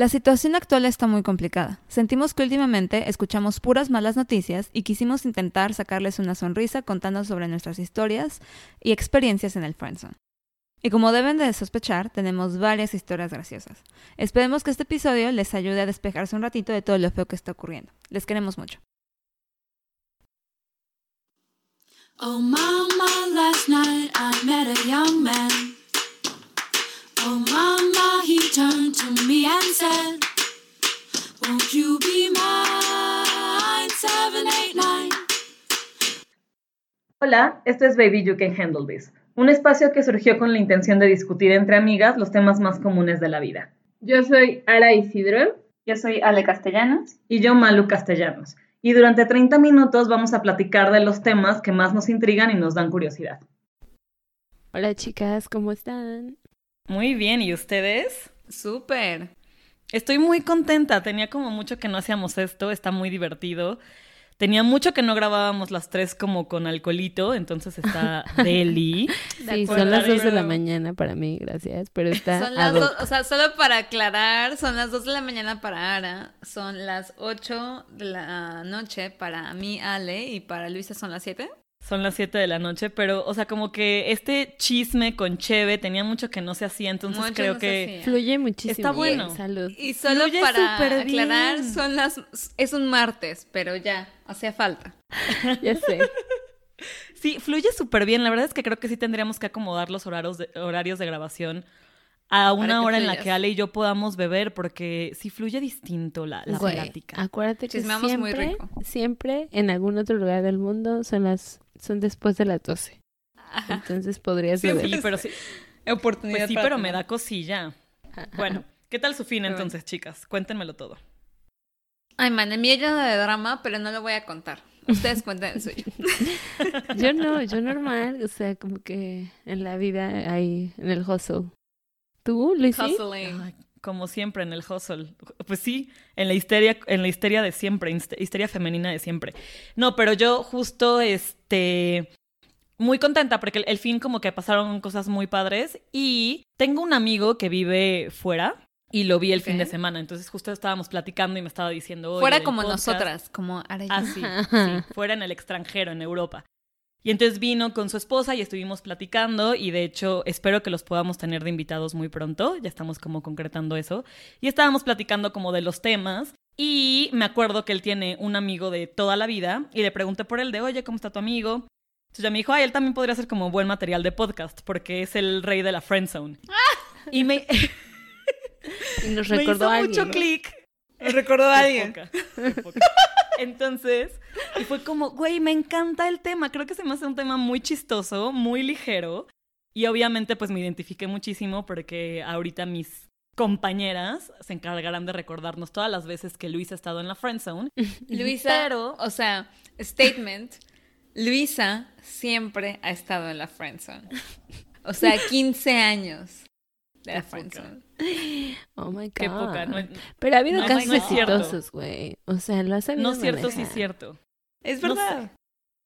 La situación actual está muy complicada. Sentimos que últimamente escuchamos puras malas noticias y quisimos intentar sacarles una sonrisa contando sobre nuestras historias y experiencias en el friendzone. Y como deben de sospechar, tenemos varias historias graciosas. Esperemos que este episodio les ayude a despejarse un ratito de todo lo feo que está ocurriendo. Les queremos mucho. Oh. Oh mama, he turned to me and said, Won't you be mine? 789. Hola, esto es Baby You Can Handle This, un espacio que surgió con la intención de discutir entre amigas los temas más comunes de la vida. Yo soy Ara Isidro. Yo soy Ale Castellanos. Y yo, Malu Castellanos. Y durante 30 minutos vamos a platicar de los temas que más nos intrigan y nos dan curiosidad. Hola chicas, ¿cómo están? Muy bien, ¿y ustedes? Súper. Estoy muy contenta, tenía como mucho que no hacíamos esto, está muy divertido. Tenía mucho que no grabábamos las tres como con alcoholito, entonces está deli. Sí, son las dos de la mañana para mí, gracias, pero está Son las dos, o sea, solo para aclarar, son las 2 de la mañana para Ara, son las 8 de la noche para mí, Ale, y para Luisa son las 7. Son las 7 de la noche, pero, o sea, como que este chisme con Cheve tenía mucho que no se hacía, entonces Mucho creo no que... Fluye muchísimo. Está bueno. Salud. Y solo Fluye para súper aclarar, bien. son las es un martes, pero ya, hacía falta. Ya sé. Sí, fluye súper bien. La verdad es que creo que sí tendríamos que acomodar los horarios de, horarios de grabación a una hora en la que Ale y yo podamos beber, porque sí fluye distinto la, la Güey, plática. Acuérdate que Chismeamos muy siempre, rico. siempre en algún otro lugar del mundo son las son después de las 12. Entonces podrías Sí, beber. sí, pero sí. Oportunidad Pues sí, pero me da cosilla. Bueno, ¿qué tal su fin entonces, chicas? Cuéntenmelo todo. Ay, man, el mío lleno de drama, pero no lo voy a contar. Ustedes cuenten el suyo. Yo no, yo normal, o sea, como que en la vida hay en el hustle. ¿Tú, Luisi? Hustling. Como siempre en el hustle. Pues sí, en la histeria, en la histeria de siempre, hist- histeria femenina de siempre. No, pero yo justo, este, muy contenta porque el, el fin como que pasaron cosas muy padres y tengo un amigo que vive fuera y lo vi el fin de semana. Entonces justo estábamos platicando y me estaba diciendo, "Oye, Fuera como podcast". nosotras, como Ara y yo. Ah, sí, sí, fuera en el extranjero, en Europa. Y entonces vino con su esposa y estuvimos platicando y de hecho espero que los podamos tener de invitados muy pronto, ya estamos como concretando eso. Y estábamos platicando como de los temas y me acuerdo que él tiene un amigo de toda la vida y le pregunté por él de, oye, ¿cómo está tu amigo? Entonces ya me dijo, ay, él también podría ser como buen material de podcast porque es el rey de la friendzone. Y me, Y nos me recordó hizo a alguien, mucho ¿no? clic. recordó a Qué alguien. poca, qué poca. Entonces, y fue como, güey, me encanta el tema. Creo que se me hace un tema muy chistoso, muy ligero. Y obviamente, pues me identifiqué muchísimo porque ahorita mis compañeras se encargarán de recordarnos todas las veces que Luis ha estado en la friendzone. Luisa, Pero- o sea, statement, Luisa siempre ha estado en la friendzone. O sea, 15 años de la Qué poca. Oh my god. Qué poca. No, Pero ha habido No, casos no exitosos, güey. O sea, lo has sabido no es cierto, sí manejar. es cierto. Es No verdad. sé.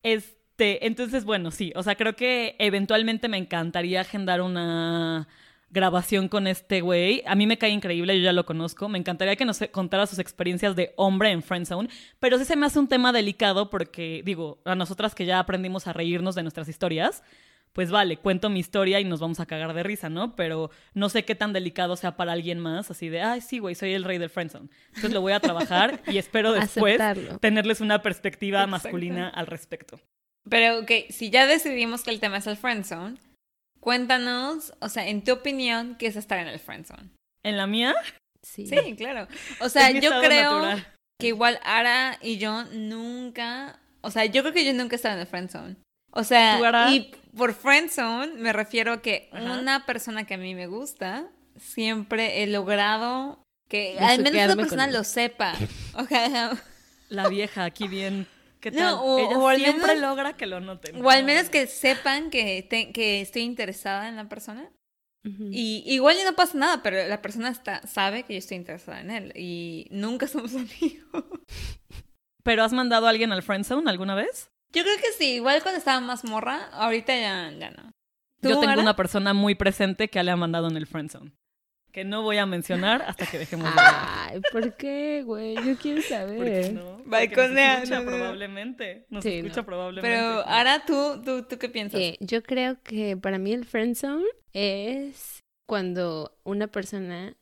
Este, entonces, bueno, sí. O sea, creo que eventualmente me encantaría agendar una grabación con este güey. A mí me cae increíble, yo ya lo conozco. Me encantaría que nos contara sus experiencias de hombre en Friendzone. Pero sí se me hace un tema delicado porque, digo, a nosotras que ya aprendimos a reírnos de nuestras historias, pues vale, cuento mi historia y nos vamos a cagar de risa, ¿no? Pero no sé qué tan delicado sea para alguien más, así de, ay, sí, güey, soy el rey del Friendzone. Entonces lo voy a trabajar y espero después Aceptarlo. tenerles una perspectiva Exacto. masculina al respecto. Pero, ok, si ya decidimos que el tema es el friendzone, cuéntanos, o sea, en tu opinión, ¿qué es estar en el friendzone? En la mía, Sí. Sí, claro. O sea, es mi yo creo natural. que igual Ara y yo nunca, o sea, yo creo que yo nunca he estado en el friendzone. O sea, y por friendzone me refiero a que Ajá. una persona que a mí me gusta, siempre he logrado que al menos con persona lo sepa. O sea, La vieja aquí bien. ¿Qué No, tal? o- Ella o al siempre menos- logra que lo noten. o al menos que sepan que, te- que estoy interesada en la persona. Y igual ya no pasa nada, pero la persona está, sabe que yo estoy interesada en él. Y nunca somos amigos. ¿Pero has mandado a alguien al friendzone alguna vez? Yo creo que sí, igual cuando estaba más morra, ahorita ya, ya no. ¿Tú, Yo tengo una persona muy presente que le ha mandado en el friendzone. que no voy a mencionar hasta que dejemos de. Ay, ¿por qué, güey? Yo quiero saber. no, Balconea, porque nos escucha no, no, no. probablemente. Nos Sí, escucha no. probablemente. Pero ahora tú, tú, ¿tú qué piensas? Eh, yo creo que para mí el friend zone es cuando una persona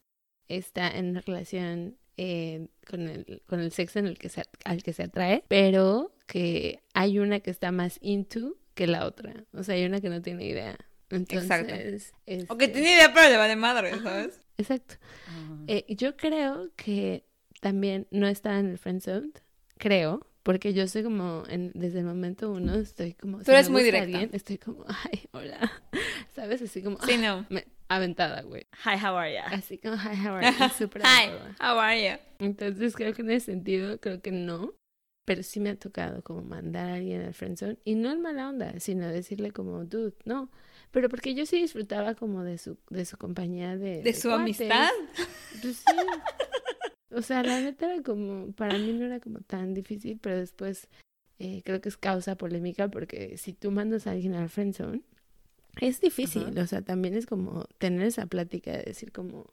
está en una relación eh, con, el, con el sexo en el que se, al que se atrae, pero que hay una que está más into que la otra. O sea, hay una que no tiene idea. Exacto. Entonces, O que este, tiene idea, pero le vale madre, ¿sabes? Exacto. Ajá. Eh, yo creo que también no está en el friend zone, creo, porque yo soy como, en- desde el momento uno, estoy como... Tú si eres muy directa. alguien, estoy como, ay, hola, ¿sabes? Así como, Sí, ah, no. me- aventada, güey. Hi, how are ya? Así como, hi, how are you? Súper Hi, aventada. how are you? Entonces creo que en ese sentido, creo que no. Pero sí me ha tocado como mandar a alguien al friendzone. Y no en mala onda, sino decirle como, dude, no. Pero porque yo sí disfrutaba como de su, de su compañía de... ¿De su cuates. amistad? Pues sí. O sea, la neta era como, para mí no era como tan difícil, pero después eh, creo que es causa polémica porque si tú mandas a alguien al friendzone, es difícil. Ajá. O sea, también es como tener esa plática de decir como,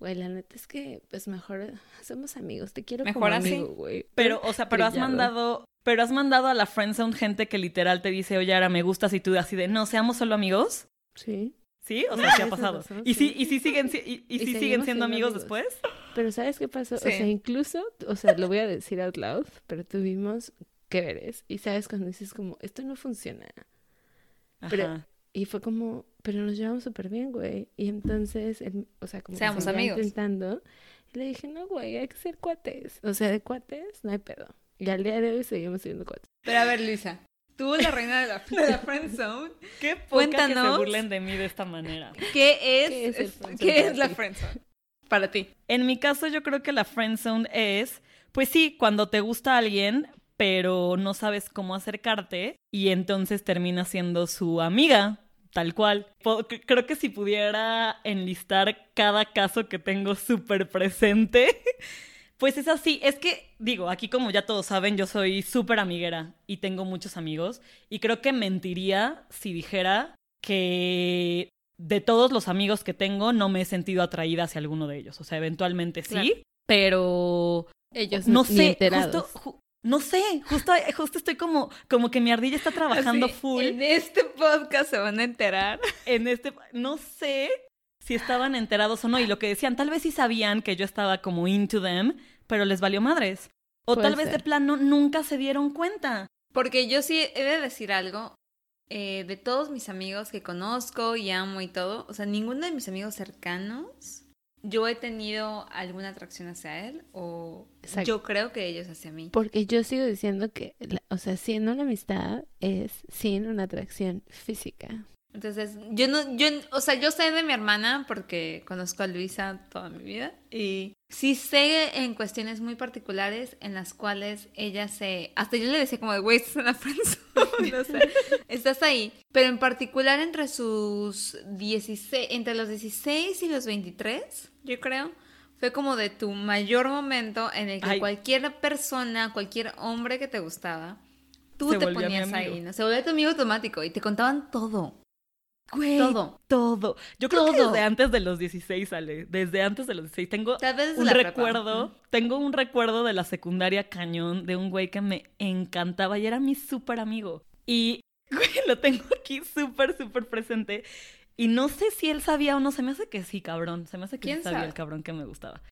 güey, la neta es que pues mejor somos amigos, te quiero Mejor como así. amigo, güey. Pero, o sea, pero has mandado, pero has mandado a la friendzone gente que literal te dice, oye, ahora me gustas y tú así de, no, seamos solo amigos. Sí. ¿Sí? O sea, sí ha pasado. pasó, ¿Y sí, sí. y sí siguen, si- y, y Y sí siguen siendo siendo amigos, amigos. después? Pero ¿sabes qué pasó? O sea, incluso, o sea, lo voy a decir out loud, pero tuvimos que veres. Y sabes cuando dices como, esto no funciona. Pero- Ajá. Y fue como, pero nos llevamos súper bien, güey. Y entonces, él, o sea, como que Seamos amigos. intentando. Y le dije, no, güey, hay que ser cuates. O sea, de cuates no hay pedo. Y al día de hoy seguimos siendo cuates. Pero a ver, Luisa, tú, la reina de la, de la friend zone, Qué poca que se burlen de mí de esta manera. ¿qué es, ¿Qué es el es- ¿qué es la friend zone para ti? En mi caso, yo creo que la friend zone es, pues sí, cuando te gusta alguien, pero no sabes cómo acercarte y entonces termina siendo su amiga, tal cual. Creo que si pudiera enlistar cada caso que tengo súper presente, pues es así. Es que, digo, aquí como ya todos saben, yo soy súper amiguera y tengo muchos amigos y creo que mentiría si dijera que de todos los amigos que tengo no me he sentido atraída hacia alguno de ellos. O sea, eventualmente sí, Claro. pero Ellos no sé, justo, ju- no sé, justo, justo estoy como, como que mi ardilla está trabajando Así, full En este podcast se van a enterar. en este, no sé si estaban enterados o no y lo que decían, tal vez sí sabían que yo estaba como into them, pero les valió madres. O Puede tal vez de plano nunca se dieron cuenta. Porque yo sí he de decir algo. eh, de todos mis amigos que conozco y amo y todo, o sea, ninguno de mis amigos cercanos, yo he tenido alguna atracción hacia él o Exacto. yo creo que ellos hacia mí. Porque yo sigo diciendo que, la- o sea, siendo una amistad es sin una atracción física. Entonces, yo no, yo, o sea, yo sé de mi hermana porque conozco a Luisa toda mi vida y sí sé en cuestiones muy particulares en las cuales ella se, hasta yo le decía como de, güey, estás en la friendzone", o sea, estás ahí, pero en particular entre sus 16, entre los 16 y los 23, yo creo, fue como de tu mayor momento en el que Ay. cualquier persona, cualquier hombre que te gustaba, tú Se te ponías ahí, ¿no? Se volvía tu amigo automático y te contaban todo. Güey, Todo. Todo. Yo creo que desde antes de los 16 sale. Desde antes de los 16. Tengo Tal vez desde un prepa. recuerdo. Tengo un recuerdo de la secundaria cañón de un güey que me encantaba y era mi súper amigo. Y, güey, lo tengo aquí súper, súper presente. Y no sé si él sabía o no. Se me hace que sí, cabrón. Se me hace que sí ¿Quién sabía sabe? el cabrón que me gustaba.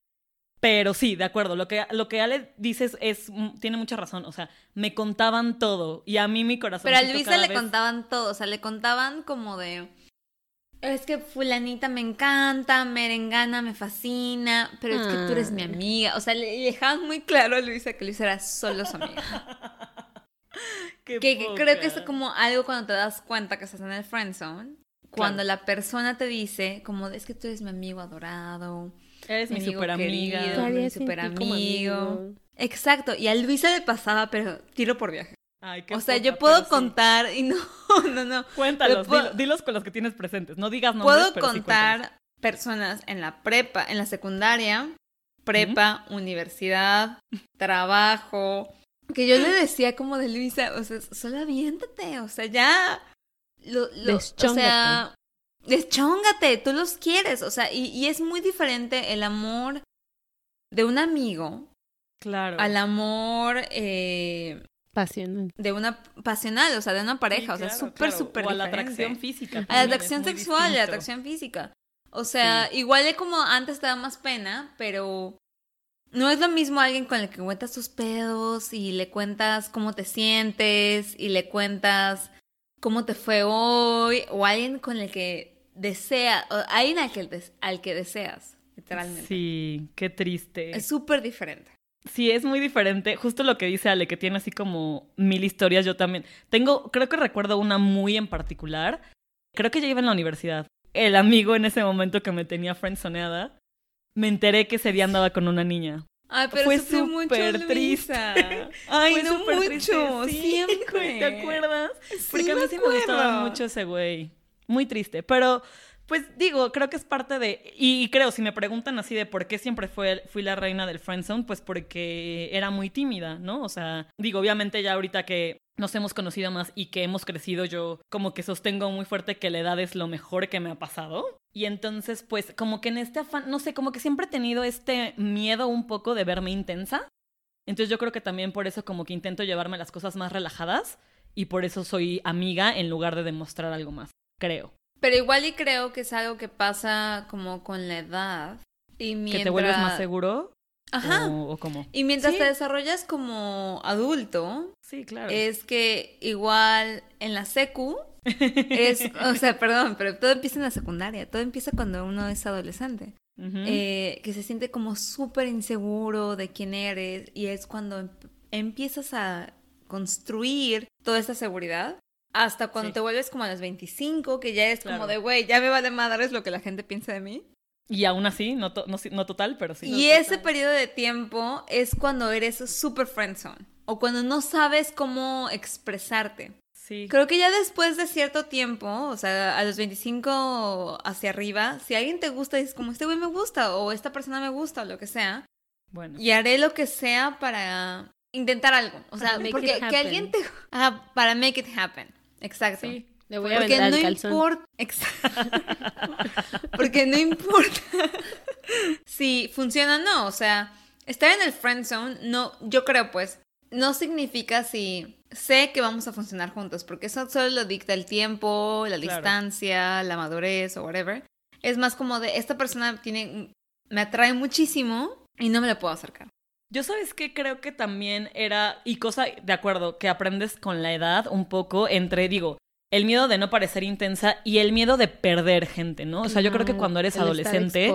Pero sí, de acuerdo. Lo que, lo que Ale dices es, mm, tiene mucha razón. O sea, me contaban todo. Y a mí mi corazón. Pero a Luisa le contaban todo, o sea, le contaban como de... Es que fulanita me encanta, merengana me fascina, pero es que tú eres mi Ay. amiga. O sea, le dejaban muy claro a Luisa que Luisa era solo su amiga. Qué Que, que creo que es como algo cuando te das cuenta que estás en el friend zone. Cuando la persona te dice como, es que tú eres mi amigo adorado, Eres mi super amiga. querido. ¿Qué haría mi como amigo. Exacto, y a Luisa le pasaba, pero tiro por viaje. Ay, qué o sea, poca, yo puedo sí. contar y no, no, no. Cuéntalos, puedo- dilo- dilos con los que tienes presentes. No digas nombres, Puedo pero contar personas en la prepa, en la secundaria, prepa, universidad, trabajo, que yo le decía como de Luisa, o sea, solo aviéntate, o sea, ya. Lo, lo- o sea, Deschóngate. tú los quieres, o sea, y, y es muy diferente el amor de un amigo Claro. al amor eh, Pasional. de una pasional, o sea, de una Sí, pareja, o sea, claro, súper, claro. súper O a la diferente. atracción física. A la atracción sexual, a la atracción física. O sea, igual de como antes te da más pena, pero no es lo mismo alguien con el que cuentas tus pedos y le cuentas cómo te sientes y le cuentas cómo te fue hoy o alguien con el que desea, o alguien al que, al que deseas, literalmente. Sí, qué triste. Es súper diferente. Sí, es muy diferente. Justo lo que dice Ale, que tiene así como mil historias, yo también. Tengo, creo que recuerdo una muy en particular. Creo que ya iba en la universidad. El amigo en ese momento que me tenía friendzoneada, me enteré que ese día andaba con una niña. Ay, pero Fue súper triste. Ay, Fue súper mucho, triste. Sí, siempre. ¿Te acuerdas? Porque Sí, a mí me sí me gustaba mucho ese güey. Muy triste. Pero, pues digo, creo que es parte de. Y, y creo, si me preguntan así de por qué siempre fue, fui la reina del friendzone, pues porque era muy tímida, ¿no? O sea, digo, obviamente ya ahorita que nos hemos conocido más y que hemos crecido, yo como que sostengo muy fuerte que la edad es lo mejor que me ha pasado. Y entonces, pues, como que en este afán, no sé, como que siempre he tenido este miedo un poco de verme intensa. Entonces yo creo que también por eso como que intento llevarme las cosas más relajadas y por eso soy amiga en lugar de demostrar algo más, creo. Pero igual y creo que es algo que pasa como con la edad. Y mientras... ¿Que te vuelves más seguro? Ajá. ¿O, o cómo? Y mientras Sí. te desarrollas como adulto, Sí, claro. es que igual en la secu es, o sea, perdón, pero todo empieza en la secundaria, todo empieza cuando uno es adolescente, eh, que se siente como súper inseguro de quién eres y es cuando em- empiezas a construir toda esta seguridad. Hasta cuando Sí. te vuelves como a los 25, que ya es como de, güey, ya me vale madres lo que la gente piensa de mí. Y aún así, no, to- no, no total, pero sí. Y ese periodo de tiempo es cuando eres super friendzone o cuando no sabes cómo expresarte. Sí. Creo que ya después de cierto tiempo, o sea, a los 25 hacia arriba, si alguien te gusta, dices como este güey me gusta o esta persona me gusta o lo que sea, Bueno. y haré lo que sea para intentar algo. O sea, porque que alguien te... Ajá, para make it happen. Exacto. Sí. Le voy a Porque no el calzón. importa. Porque no importa si funciona o no. O sea, estar en el friend zone, no, yo creo pues, no significa si sé que vamos a funcionar juntos, porque eso solo lo dicta el tiempo, la Claro. distancia, la madurez o whatever. Es más como de esta persona tiene, me atrae muchísimo y no me la puedo acercar. Yo sabes que creo que también era, y cosa, de acuerdo, que aprendes con la edad un poco entre, digo, el miedo de no parecer intensa y el miedo de perder gente, ¿no? O sea, yo creo que cuando eres adolescente,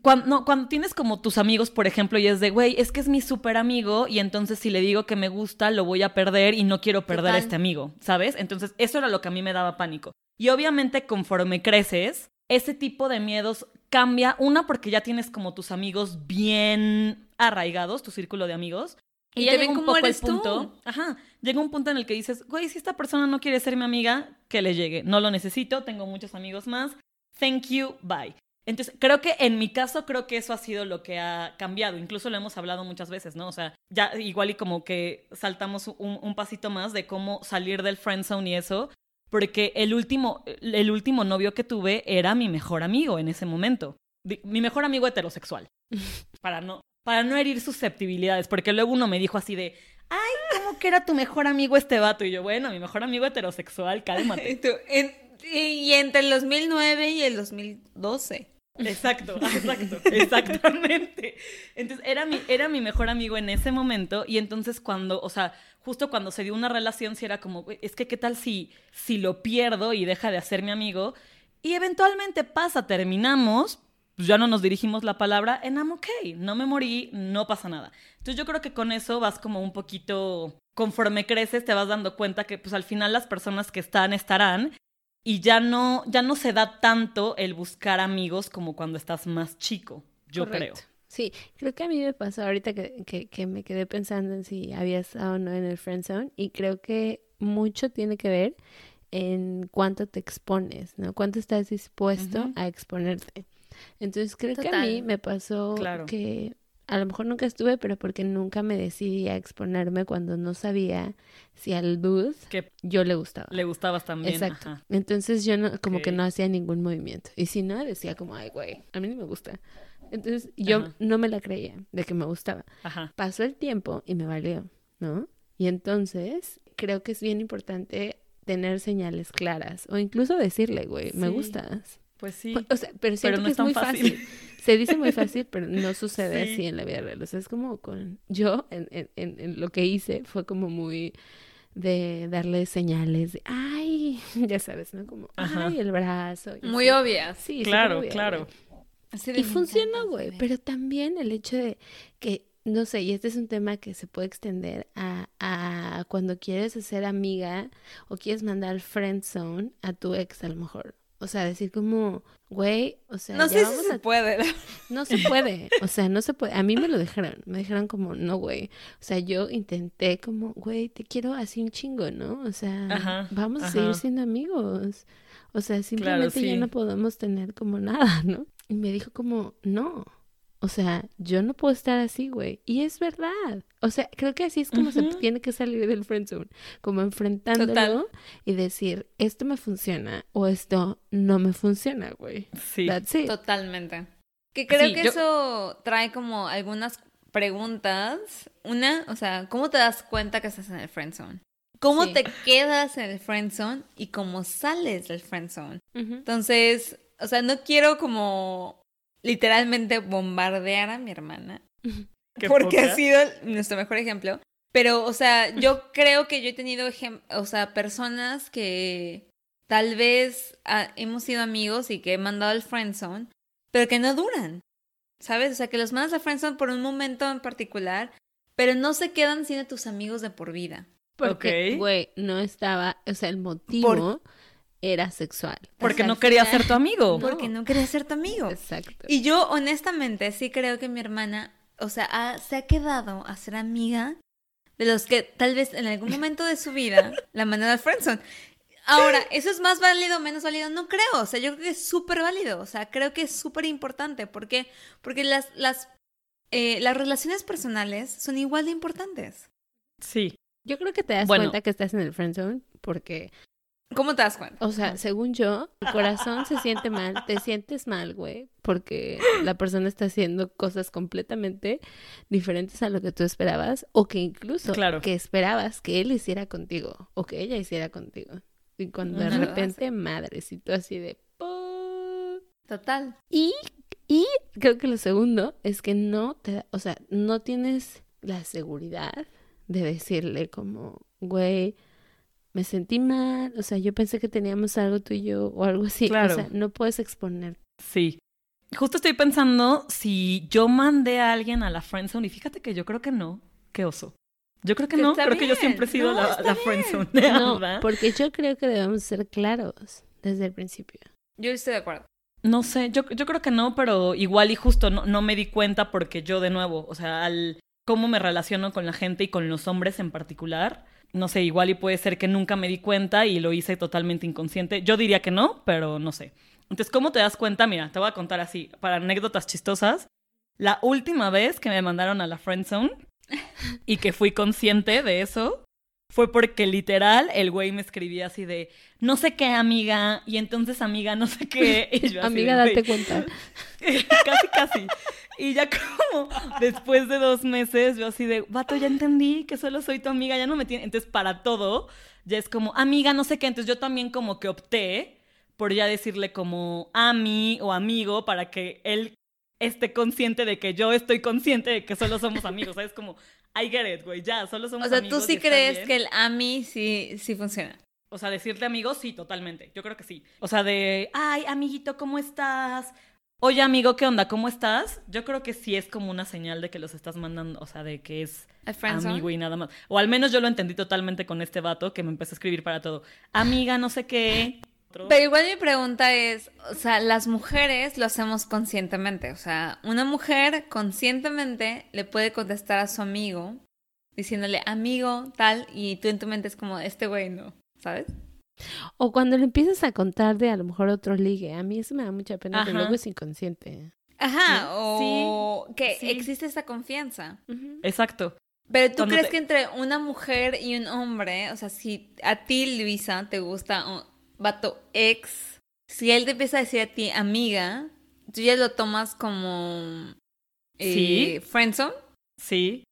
cuando, no, cuando tienes como tus amigos, por ejemplo, y es de, güey, es que es mi súper amigo y entonces si le digo que me gusta, lo voy a perder y no quiero perder a este amigo, ¿sabes? Entonces, eso era lo que a mí me daba pánico. Y obviamente, conforme creces, ese tipo de miedos cambia. Una, porque ya tienes como tus amigos bien arraigados, tu círculo de amigos. Y ya te llega ven un como eres el punto. Ajá. Llega un punto en el que dices, güey, si esta persona no quiere ser mi amiga, que le llegue. No lo necesito, tengo muchos amigos más. Thank you, bye. Entonces, creo que en mi caso, creo que eso ha sido lo que ha cambiado. Incluso lo hemos hablado muchas veces, ¿no? O sea, ya igual y como que saltamos un, un pasito más de cómo salir del friend zone y eso. Porque el último, el último novio que tuve era mi mejor amigo en ese momento. Mi mejor amigo heterosexual. Para no, para no herir susceptibilidades. Porque luego uno me dijo así de, ay, ¿cómo que era tu mejor amigo este vato? Y yo, bueno, mi mejor amigo heterosexual, cálmate. Y, tú, en- y entre el 2009 y el 2012. Exacto, exacto, exactamente. Entonces, era mi, era mi mejor amigo en ese momento y entonces cuando, o sea, justo cuando se dio una relación, sí era como, "Güey, es que qué tal si, si lo pierdo y deja de ser mi amigo y eventualmente pasa, terminamos, pues ya no nos dirigimos la palabra, and I'm okay, no me morí, no pasa nada. Entonces yo creo que con eso vas como un poquito, conforme creces te vas dando cuenta que pues al final las personas que están estarán y ya no, ya no se da tanto el buscar amigos como cuando estás más chico, yo Correcto. creo. Sí, creo que a mí me pasó ahorita que, que, que me quedé pensando en si había estado o no en el friend zone y creo que mucho tiene que ver en cuánto te expones, ¿no? Cuánto estás dispuesto a exponerte. Entonces creo que a mí me pasó Claro. que a lo mejor nunca estuve, pero porque nunca me decidí a exponerme cuando no sabía si al dude Que yo le gustaba. le gustabas también. Exacto. ajá. Entonces yo no, como que no hacía ningún movimiento. Y si no, decía como, ay, güey, a mí no me gusta. Entonces yo Ajá. no me la creía de que me gustaba. Ajá. Pasó el tiempo y me valió, ¿no? Y entonces creo que es bien importante tener señales claras o incluso decirle, güey, me gustas. Pues sí. O sea, pero siento no que es tan muy fácil. fácil. Se dice muy fácil, pero no sucede Sí. así en la vida real. O sea, es como con... Yo, en, en, en, en lo que hice, fue como muy de darle señales de, ay, ya sabes, ¿no? Como, Ajá. ay, el brazo. y Muy así. obvias. Sí, Claro, obvia, claro. Así de, Y "Me funciona, encantas, güey. bebé". Pero también el hecho de que, no sé, y este es un tema que se puede extender a, a cuando quieres ser amiga o quieres mandar friend zone a tu ex a lo mejor. O sea, decir como, güey, o sea, No ya sé si se puede. no se puede, o sea, no se puede. A mí me lo dijeron, me dijeron como, no, güey. O sea, yo intenté como, güey, te quiero así un chingo, ¿no? O sea, Ajá, vamos a seguir siendo amigos. O sea, simplemente ya sí. no podemos tener como nada, ¿no? Y me dijo como, no. O sea, yo no puedo estar así, güey. Y es verdad. O sea, creo que así es como se tiene que salir del friendzone. Como enfrentándolo Total. y decir, esto me funciona o esto no me funciona, güey. Sí. That's it. Totalmente. Que creo Sí, que yo- eso trae como algunas preguntas. Una, o sea, ¿cómo te das cuenta que estás en el friend zone? ¿Cómo Sí. te quedas en el friend zone y cómo sales del friend zone? Entonces, o sea, no quiero como literalmente bombardear a mi hermana, Qué porque poca. ha sido nuestro mejor ejemplo. Pero, o sea, yo creo que yo he tenido, o sea, personas que tal vez ah, hemos sido amigos y que he mandado al friendzone, pero que no duran, ¿sabes? O sea, que los mandas al friendzone por un momento en particular, pero no se quedan siendo tus amigos de por vida. Porque, güey, no estaba, o sea, el motivo era sexual. Porque O sea, no quería final- ser tu amigo. No. Porque no quería ser tu amigo. Exacto. Y yo, honestamente, sí creo que mi hermana, o sea, ha- se ha quedado a ser amiga de los que tal vez en algún momento de su vida la mandaron al friendzone. Ahora, ¿eso es más válido o menos válido? No creo. O sea, yo creo que es súper válido. O sea, creo que es súper importante. ¿Por qué? Porque las, las, eh, las relaciones personales son igual de importantes. Sí. Yo creo que te das Bueno. cuenta que estás en el friendzone porque, ¿Cómo te das cuenta? o sea, según yo, tu corazón se siente mal, te sientes mal, güey, porque la persona está haciendo cosas completamente diferentes a lo que tú esperabas o que incluso Claro. que esperabas que él hiciera contigo o que ella hiciera contigo. Y cuando de repente, madres, y tú así de... Total. Y, y creo que lo segundo es que no te, da- o sea, no tienes la seguridad de decirle como, güey, me sentí mal, o sea, yo pensé que teníamos algo tú y yo o algo así. Claro. O sea, no puedes exponer. Sí. Justo estoy pensando si yo mandé a alguien a la friendzone y fíjate que yo creo que no. Qué oso. Yo creo que, Que no. Creo que yo siempre he sido No, la, la friendzone. No, ¿verdad? porque yo creo que debemos ser claros desde el principio. Yo estoy de acuerdo. No sé, yo, yo creo que no, pero igual y justo no, no me di cuenta porque yo de nuevo, o sea, al cómo me relaciono con la gente y con los hombres en particular, no sé, igual y puede ser que nunca me di cuenta y lo hice totalmente inconsciente. Yo diría que no, pero no sé. Entonces, ¿cómo te das cuenta? Mira, te voy a contar así, para anécdotas chistosas. La última vez que me mandaron a la friend zone y que fui consciente de eso fue porque literal el güey me escribía así de no sé qué amiga y entonces amiga no sé qué y yo así Amiga, de, "Güey, date cuenta. casi, casi. Y ya como después de dos meses, yo así de, vato, ya entendí que solo soy tu amiga, ya no me tiene. Entonces, para todo, ya es como, amiga, no sé qué. Entonces, yo también como que opté por ya decirle como ami o amigo para que él esté consciente de que yo estoy consciente de que solo somos amigos. ¿Sabes? Como, I get it, güey, ya, solo somos O sea, amigos. tú sí crees que el AMI sí, sí funciona. O sea, decirte amigos, sí, totalmente. Yo creo que sí. O sea, de, ay, amiguito, ¿cómo estás? Oye, amigo, ¿qué onda? ¿Cómo estás? Yo creo que sí es como una señal de que los estás mandando, o sea, de que es amigo y nada más. O al menos yo lo entendí totalmente con este vato que me empezó a escribir para todo. Amiga, no sé qué. Otro. Pero igual mi pregunta es, o sea, las mujeres lo hacemos conscientemente, o sea, una mujer conscientemente le puede contestar a su amigo diciéndole amigo tal y tú en tu mente es como este güey no, ¿sabes? O cuando le empiezas a contar de a lo mejor otro ligue. A mí eso me da mucha pena, pero Ajá. luego es inconsciente. Ajá, Sí. o que sí. existe esa confianza. Exacto. Pero tú Cuando crees te- que entre una mujer y un hombre, o sea, si a ti, Luisa, te gusta vato ex, si él te empieza a decir a ti amiga, tú ya lo tomas como eh, Sí. friendzone. Sí.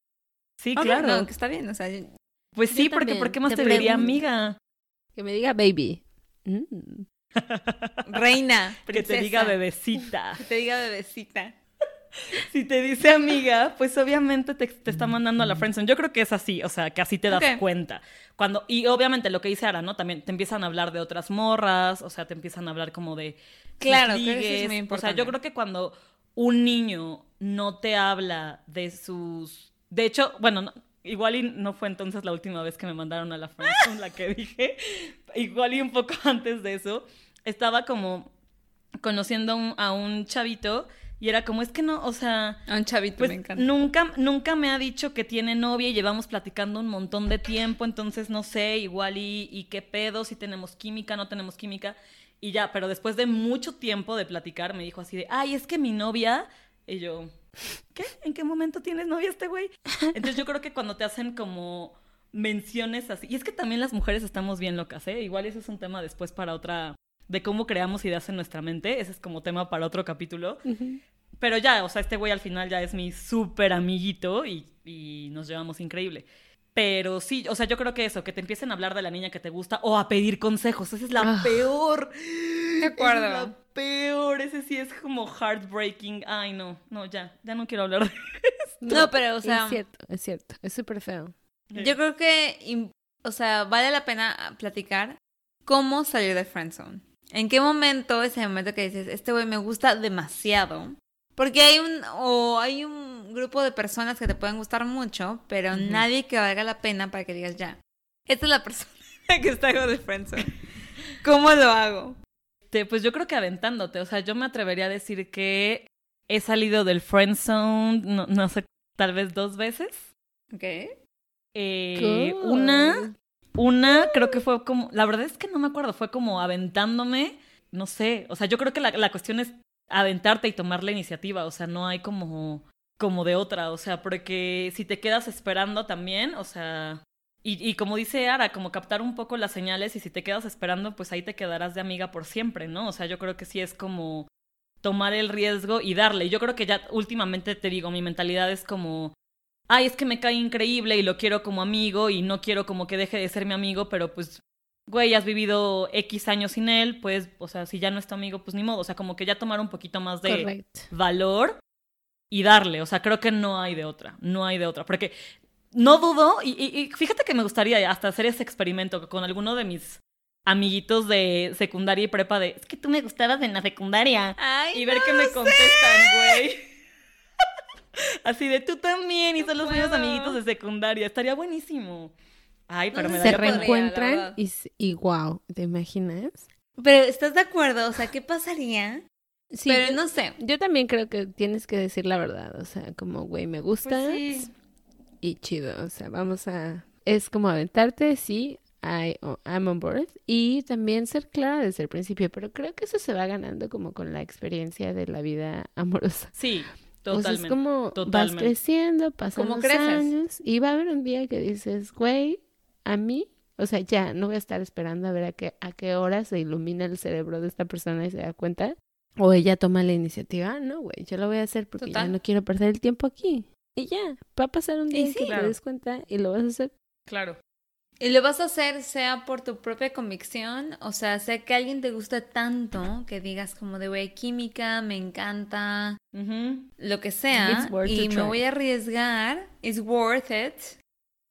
Sí, Ok, claro. no, que está bien, o sea, yo- Pues sí, porque también. ¿por qué más Te te, diría amiga? Que me diga baby. Mm. reina, Que te princesa, diga bebecita. que te diga bebecita. Si te dice amiga, pues obviamente te, te está mandando a la friendzone. Yo creo que es así, o sea, que así te das cuenta. Cuando, y obviamente lo que dice Ara, ¿no? También te empiezan a hablar de otras morras, o sea, te empiezan a hablar como de Claro, creo que eso es muy O importante. sea, yo creo que cuando un niño no te habla de sus... De hecho, bueno, no- igual y no fue entonces la última vez que me mandaron a la friendzone, la que dije. Igual y un poco antes de eso, estaba como conociendo a un- a un chavito y era como, es que no, o sea... A un chavito Pues me encanta. nunca, nunca me ha dicho que tiene novia y llevamos platicando un montón de tiempo, entonces no sé, igual y, y qué pedo, si tenemos química, no tenemos química. Y ya, pero después de mucho tiempo de platicar, me dijo así de, ay, es que mi novia. Y yo, ¿qué? ¿En qué momento tienes novia este güey? Entonces yo creo que cuando te hacen como menciones así, y es que también las mujeres estamos bien locas, ¿eh? Igual ese es un tema después para otra, de cómo creamos ideas en nuestra mente, ese es como tema para otro capítulo. Pero ya, o sea, este güey al final ya es mi súper amiguito y, y nos llevamos increíble. Pero sí, o sea, yo creo que eso, que te empiecen a hablar de la niña que te gusta o a pedir consejos, esa es la Ah. peor. De acuerdo. Esa es la peor, ese sí es como heartbreaking. Ay, no, no, ya, ya no quiero hablar de No, pero, o sea, es cierto, es cierto. Es súper feo. yo creo que, o sea, vale la pena platicar cómo salir de friendzone. ¿En qué momento, ese momento que dices, este güey me gusta demasiado? Porque hay un, o hay un grupo de personas que te pueden gustar mucho, pero nadie que valga la pena para que digas, ya, esta es la persona que está de friendzone. ¿Cómo lo hago? Pues yo creo que aventándote, o sea, yo me atrevería a decir que he salido del friend zone, no, no sé, tal vez dos veces. Ok. Eh, Cool. una, una creo que fue como, la verdad es que no me acuerdo, fue como aventándome, no sé, o sea, yo creo que la, la cuestión es aventarte y tomar la iniciativa, o sea, no hay como, como de otra, o sea, porque si te quedas esperando también, o sea, y, y como dice Ara, como captar un poco las señales y si te quedas esperando, pues ahí te quedarás de amiga por siempre, ¿no? O sea, yo creo que sí es como tomar el riesgo y darle. Yo creo que ya últimamente te digo, mi mentalidad es como, ay, es que me cae increíble y lo quiero como amigo y no quiero como que deje de ser mi amigo, pero pues, güey, has vivido X años sin él, pues, o sea, si ya no es tu amigo, pues ni modo. O sea, como que ya tomar un poquito más de valor y darle. O sea, creo que no hay de otra, no hay de otra. Porque no dudo, y, y- y fíjate que me gustaría hasta hacer ese experimento con alguno de mis amiguitos de secundaria y prepa de, es que tú me gustabas en la secundaria. Ay, Y ver no qué me sé. contestan, güey. Así de tú también y son los mismos amiguitos de secundaria. Estaría buenísimo. Ay, pero No me sé Se podría, reencuentran y, wow, ¿te imaginas? Pero, ¿estás de acuerdo? O sea, ¿qué pasaría? Sí, pero yo, no sé. yo también creo que tienes que decir la verdad, o sea, como, güey, me gustas Pues sí. y chido, o sea, vamos a... Es como aventarte, sí, I, oh, I'm on board, y también ser clara desde el principio, pero creo que eso se va ganando como con la experiencia de la vida amorosa. Sí, O sea, totalmente. es como vas creciendo, pasan los creces. años, y va a haber un día que dices, güey, a mí, o sea, ya, no voy a estar esperando a ver a qué, a qué hora se ilumina el cerebro de esta persona y se da cuenta. O ella toma la iniciativa, "Ah, no, güey, yo lo voy a hacer porque Total. ya no quiero perder el tiempo aquí. Y ya, va a pasar un día Y en que te des cuenta y lo vas a hacer. Claro. Y lo vas a hacer sea por tu propia convicción, o sea, sea que alguien te guste tanto que digas como de, güey, química, me encanta, lo que sea, y me try. voy a arriesgar, it's worth it.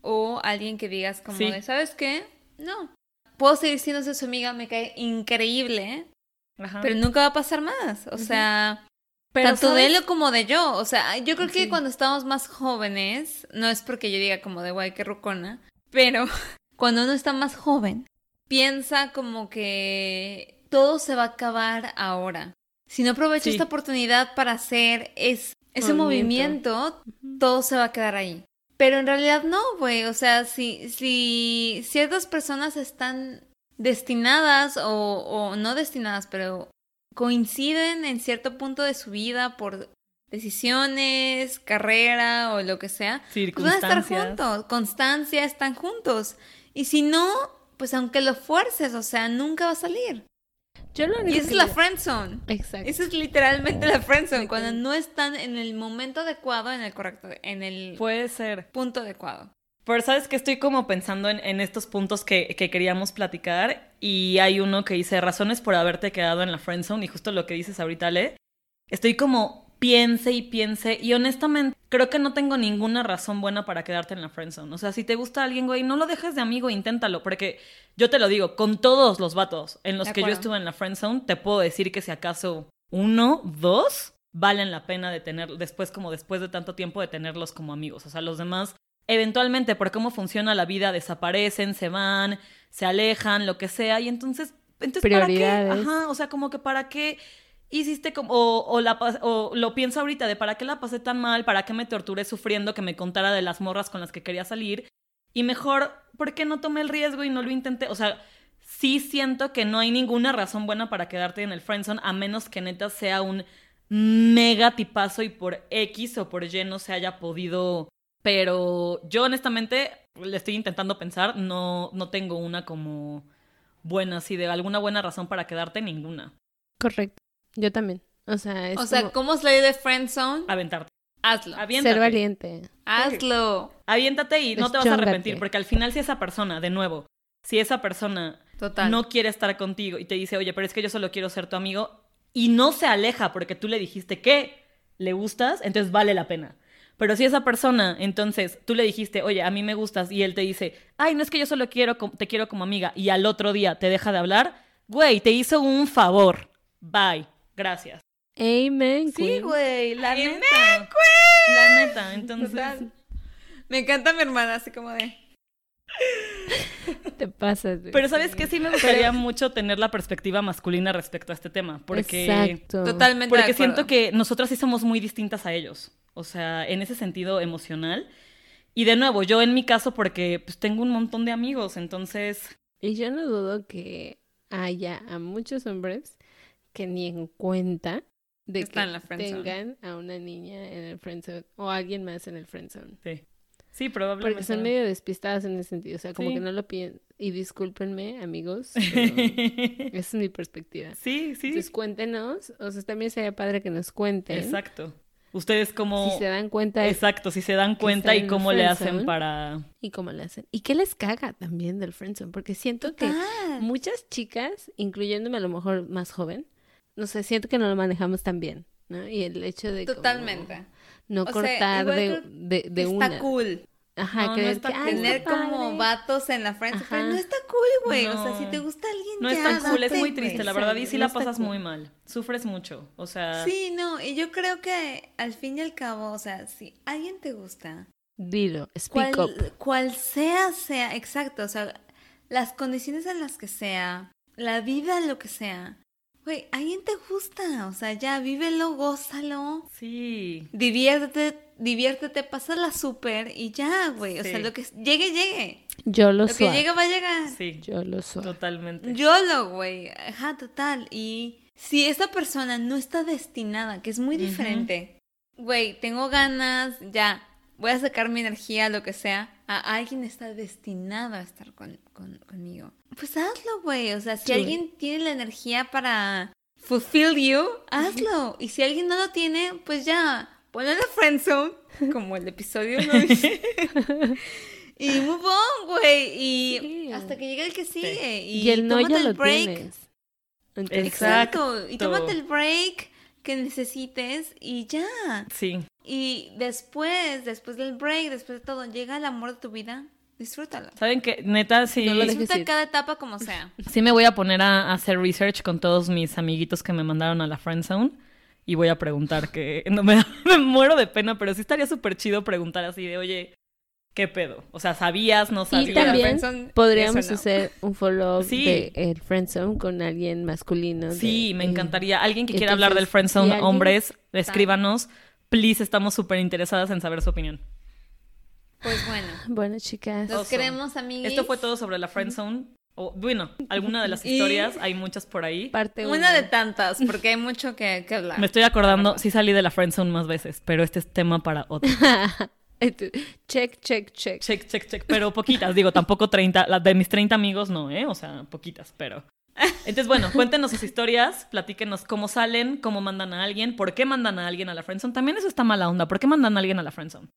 O alguien que digas como Sí. de, ¿sabes qué? No. Puedo seguir siendo su amiga, me cae increíble, Ajá. pero nunca va a pasar más. O sea, Pero, tanto de él como de yo. O sea, yo creo que Sí. cuando estamos más jóvenes, no es porque yo diga como de guay, qué rucona, pero cuando uno está más joven, piensa como que todo se va a acabar ahora. Si no aprovecho Sí. esta oportunidad para hacer es, ese Movimiento. movimiento, todo se va a quedar ahí. Pero en realidad no, güey. O sea, si, si ciertas personas están destinadas o, o no destinadas, pero coinciden en cierto punto de su vida por decisiones, carrera o lo que sea, pues van a estar juntos, constancia, están juntos. Y si no, pues aunque lo fuerces, o sea, nunca va a salir. Yo lo Y esa es la yo- friendzone. Exacto. Esa es literalmente la friendzone, Exacto. cuando no están en el momento adecuado, en el correcto, en el Puede ser. punto adecuado. Pero sabes que estoy como pensando en, en estos puntos que, que queríamos platicar y hay uno que dice razones por haberte quedado en la friendzone y justo lo que dices ahorita, Le. Estoy como piense y piense y honestamente creo que no tengo ninguna razón buena para quedarte en la friendzone. O sea, si te gusta alguien, güey, no lo dejes de amigo, inténtalo, porque yo te lo digo, con todos los vatos en los que yo estuve en la friendzone, te puedo decir que si acaso uno, dos, valen la pena de tener después como después de tanto tiempo de tenerlos como amigos. O sea, los demás eventualmente por cómo funciona la vida desaparecen, se van, se alejan, lo que sea, y entonces, entonces ¿para qué? Ajá, o sea, como que para qué hiciste como o, o o lo pienso ahorita de para qué la pasé tan mal, para qué me torturé sufriendo que me contara de las morras con las que quería salir y mejor, ¿por qué no tomé el riesgo y no lo intenté? O sea, sí siento que no hay ninguna razón buena para quedarte en el friendzone a menos que neta sea un mega tipazo y por X o por Y no se haya podido. Pero yo honestamente le estoy intentando pensar, no, no tengo una como buena, así de alguna buena razón para quedarte, ninguna. Correcto. Yo también. O sea, es o sea, como ¿cómo salir de friendzone? Aventarte. Hazlo. Aviéntate. ser valiente. Hazlo. Aviéntate y no te vas a arrepentir, porque al final si esa persona, de nuevo, si esa persona Total. no quiere estar contigo y te dice, oye, pero es que yo solo quiero ser tu amigo, y no se aleja porque tú le dijiste que le gustas, entonces vale la pena. Pero si esa persona, entonces tú le dijiste, oye, a mí me gustas, y él te dice, ay, no es que yo solo quiero, te quiero como amiga, y al otro día te deja de hablar, güey, te hizo un favor. Bye. Gracias. Amen. Sí, güey, la Amen, neta. La neta, entonces. Total. Me encanta mi hermana, así como de... Te pasas. güey. Pero sabes que sí me gustaría mucho tener la perspectiva masculina respecto a este tema, porque Exacto. Totalmente porque siento que nosotras sí somos muy distintas a ellos, o sea, en ese sentido emocional. Y de nuevo, yo en mi caso porque pues tengo un montón de amigos, entonces Y yo no dudo que haya a muchos hombres que ni en cuenta de Está que tengan a una niña en el friendzone o a alguien más en el friendzone. sí. Sí, probablemente. Porque son medio despistadas en ese sentido, o sea, como Sí. que no lo piensan. Y discúlpenme, amigos, pero esa es mi perspectiva. sí, sí. Entonces cuéntenos, o sea, también sería padre que nos cuenten Exacto. Ustedes como si se dan cuenta Exacto, si se dan cuenta y cómo le hacen para y cómo lo hacen. Y qué les caga también del friendzone, porque siento que muchas chicas, incluyéndome a lo mejor más joven, no sé, siento que no lo manejamos tan bien, ¿no? Y el hecho de como Totalmente. no O cortar de, de, de está una. cool Ajá, No, no creer está que, cool. "Ay, tener está como padre". vatos en la pero Ajá. no está cool, güey. O sea, si te gusta alguien, No ya, es tan cool, es muy triste, la verdad, y sí No la está pasas cool. muy mal. Sufres mucho, o sea, Sí, no, y yo creo que al fin y al cabo, o sea, si alguien te gusta, Dilo, speak cual, up. cual sea, sea, exacto, o sea, las condiciones en las que sea, la vida, lo que sea, güey, alguien te gusta, o sea, ya, vívelo, gózalo, sí. diviértete, diviértete, pásala súper y ya, güey, o sea, lo que llegue, llegue, Yo lo lo que llegue va a llegar. Sí, Yo lo soy. totalmente. YOLO, güey. Ajá, total. Y si esa persona no está destinada, que es muy diferente, güey, tengo ganas, ya, voy a sacar mi energía, lo que sea, a alguien está destinado a estar con, con- conmigo. Pues hazlo, güey. O sea, si Sí. alguien tiene la energía para fulfill you, hazlo. Y si alguien no lo tiene, pues ya, ponlo en la friendzone, como el episodio lo dice. Y move on, güey. Y Sí. hasta que llegue el que sigue. Y, Y, el no ya el lo break. tienes. Entonces, Exacto. Y Exacto. tómate el break que necesites y ya. Sí, Y después, después del break, después de todo, llega el amor de tu vida, disfrútalo. saben que neta sí, No Disfruta cada etapa como sea. sí me voy a poner a, a hacer research con todos mis amiguitos que me mandaron a la friend zone y voy a preguntar que no me, me muero de pena, pero sí estaría súper chido preguntar así de, oye, ¿qué pedo? O sea, ¿sabías? ¿No Y sabías? también friendzone, podríamos hacer un follow Sí. de el friendzone con alguien masculino. Sí, de- me eh, encantaría. Alguien que quiera hablar del entonces, friend zone, si alguien- hombres, escríbanos. Please, estamos súper interesadas en saber su opinión. Pues bueno. Bueno, chicas. Los Awesome. queremos, amigos. Esto fue todo sobre la friend zone. O, bueno, alguna de las historias, hay muchas por ahí. Parte Una uno. de tantas, porque hay mucho que, que hablar. Me estoy acordando, sí salí de la friendzone más veces, pero este es tema para otro. Check, check, check. Check, check, check, pero poquitas, digo, tampoco 30, las de mis 30 amigos no, ¿eh? O sea, poquitas, pero... Entonces, bueno, cuéntenos sus historias, platíquenos cómo salen, cómo mandan a alguien, por qué mandan a alguien a la friendzone. También eso está mala onda, ¿por qué mandan a alguien a la friendzone?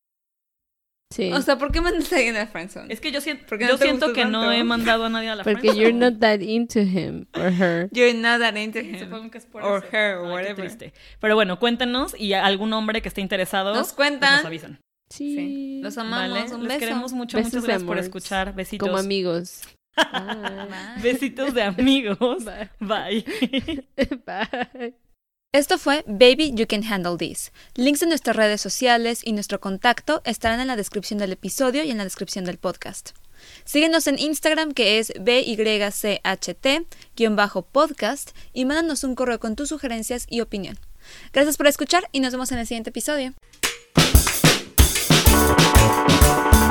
Sí. O sea, ¿por qué mandas a alguien a friendzone? Es que yo siento, ¿Por qué yo no te siento que no he mandado a nadie a la Porque friendzone. you're not that into him or her. You're not that into him. Supongo que es por Or eso. her, Ay, qué whatever. triste. Pero bueno, cuéntenos y algún hombre que esté interesado Nos pues cuentan. nos avisan. Sí. Sí. Los amamos. Vale, Un les beso. queremos mucho, Besos muchas gracias por escuchar. Besitos. Como amigos. Bye. Besitos de amigos. Bye. Bye. Bye. Esto fue Baby You Can Handle This. Links de nuestras redes sociales y nuestro contacto estarán en la descripción del episodio y en la descripción del podcast. Síguenos en Instagram que es BYCHT-podcast y mándanos un correo con tus sugerencias y opinión. Gracias por escuchar y nos vemos en el siguiente episodio. you